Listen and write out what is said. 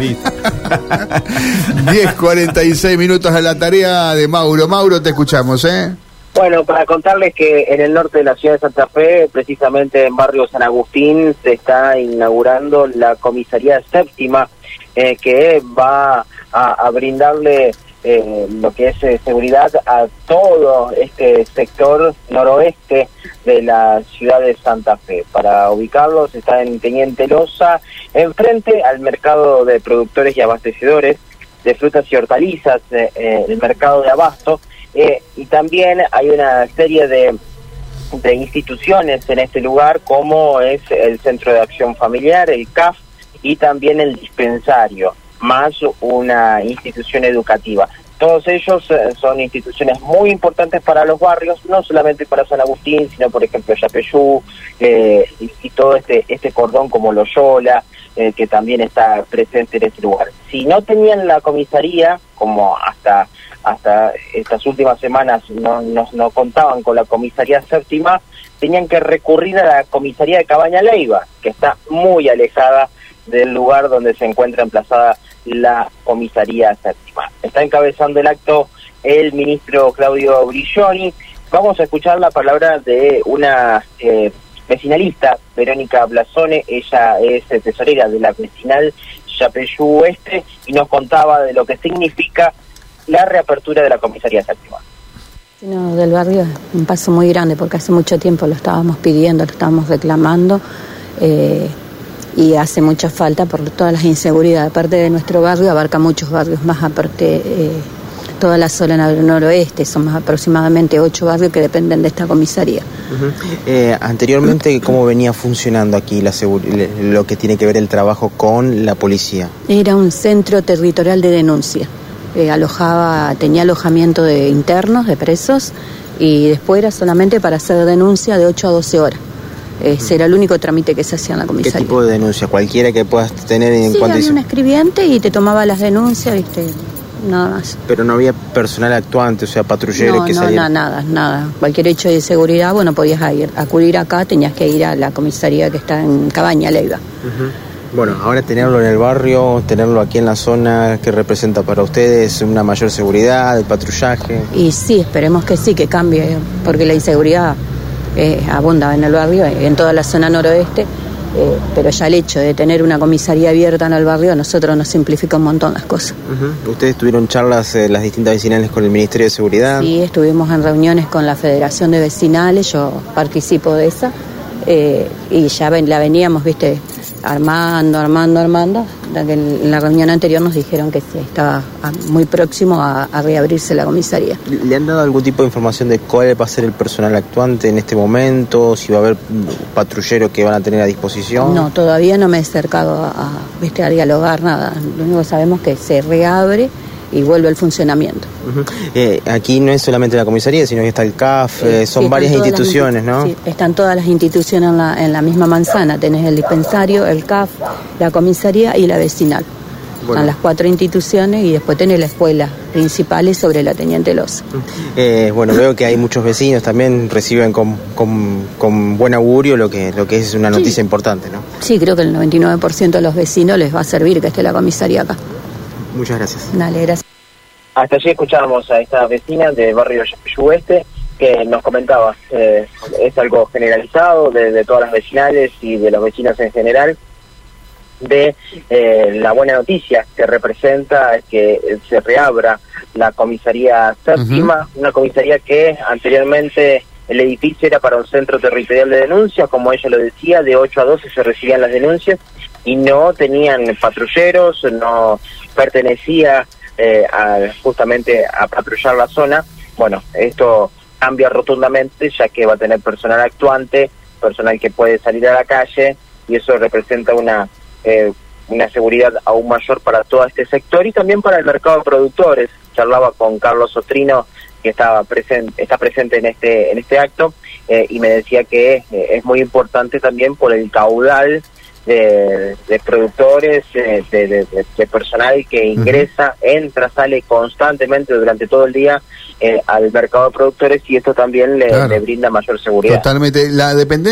10.46 minutos a la tarea de Mauro. Mauro, te escuchamos, ¿eh? Bueno, para contarles que en el norte de la ciudad de Santa Fe, precisamente en barrio San Agustín, se está inaugurando la comisaría séptima eh, que va a, brindarle eh, lo que es eh, seguridad a todo este sector noroeste de la ciudad de Santa Fe. Para ubicarlos está en Teniente Loza, enfrente al mercado de productores y abastecedores de frutas y hortalizas, el mercado de abasto, y también hay una serie de de instituciones en este lugar como es el Centro de Acción Familiar, el CAF, y también el dispensario, más una institución educativa. Todos ellos eh, son instituciones muy importantes para los barrios, no solamente para San Agustín, sino por ejemplo Yapeyú eh, y, todo este, este cordón como Loyola, eh, que también está presente en este lugar. Si no tenían la comisaría, como hasta hasta estas últimas semanas no, no, no contaban con la comisaría séptima, tenían que recurrir a la comisaría de Cabaña Leiva, que está muy alejada del lugar donde se encuentra emplazada la comisaría séptima. Está encabezando el acto el ministro Claudio Brilloni. Vamos a escuchar la palabra de una eh, vecinalista, Verónica Blasone. Ella es tesorera de la vecinal Yapeyú Oeste y nos contaba de lo que significa la reapertura de la comisaría séptima. No, del barrio es un paso muy grande porque hace mucho tiempo lo estábamos pidiendo, lo estábamos reclamando. Eh, y hace mucha falta por todas las inseguridades. Aparte de nuestro barrio, abarca muchos barrios más, aparte eh, toda la zona del noroeste, son más aproximadamente ocho barrios que dependen de esta comisaría. Eh, anteriormente, ¿cómo venía funcionando aquí la lo que tiene que ver el trabajo con la policía? Era un centro territorial de denuncia. Eh, alojaba, tenía alojamiento de internos, de presos, y después era solamente para hacer denuncia de 8 a 12 horas. Era el único trámite que se hacía en la comisaría. ¿Qué tipo de denuncia? Cualquiera que puedas tener en sí, había un escribiente y te tomaba las denuncias, viste, nada más. Pero no había personal actuante, o sea, patrulleros que no, No, nada, nada. Cualquier hecho de seguridad, bueno, podías ir, acudir acá, tenías que ir a la comisaría que está en Cabaña, Leiva. Bueno, ahora tenerlo en el barrio, tenerlo aquí en la zona, ¿qué representa para ustedes? ¿Una mayor seguridad, el patrullaje? Y sí, esperemos que sí, que cambie, porque la inseguridad eh, abunda en el barrio, en toda la zona noroeste, eh, pero ya el hecho de tener una comisaría abierta en el barrio a nosotros nos simplifica un montón las cosas. ¿Ustedes tuvieron charlas en las distintas vecinales con el Ministerio de Seguridad? Sí, estuvimos en reuniones con la Federación de Vecinales, yo participo de esa, eh, y ya la veníamos, viste, armando, armando, armando. En la reunión anterior nos dijeron que estaba muy próximo a, reabrirse la comisaría. ¿Le han dado algún tipo de información de cuál va a ser el personal actuante en este momento? ¿Si va a haber patrulleros que van a tener a disposición? No, todavía no me he acercado a, a dialogar nada. Lo único que sabemos es que se reabre y vuelve al funcionamiento. Eh, aquí no es solamente la comisaría, sino que está el CAF, eh, son varias instituciones, ¿no? Sí, están todas las instituciones en la, en la misma manzana. Tenés el dispensario, el CAF, la comisaría y la vecinal. Son las cuatro instituciones y después tenés la escuela principal sobre la Teniente Los. Eh, bueno, veo que hay muchos vecinos también reciben con, con, buen augurio lo que, lo que es una noticia importante, ¿no? Sí, creo que el 99% de los vecinos les va a servir que esté la comisaría acá. Muchas gracias. Dale, gracias. Hasta allí escuchábamos a esta vecina de barrio Oeste que nos comentaba, eh, es algo generalizado de, todas las vecinales y de los vecinos en general, de eh, la buena noticia que representa que se reabra la comisaría séptima, una comisaría que anteriormente el edificio era para un centro territorial de denuncia, como ella lo decía, de 8 a 12 se recibían las denuncias y no tenían patrulleros, no pertenecía eh, justamente a patrullar la zona. Bueno, esto cambia rotundamente ya que va a tener personal actuante, personal que puede salir a la calle y eso representa una eh, una seguridad aún mayor para todo este sector y también para el mercado de productores. Charlaba con Carlos Otrino que estaba presente, está presente en este en este acto eh, y me decía que es muy importante también por el caudal de, productores, de, de, personal que ingresa, entra, sale constantemente durante todo el día eh, al mercado de productores y esto también le, le brinda mayor seguridad. Totalmente. La dependencia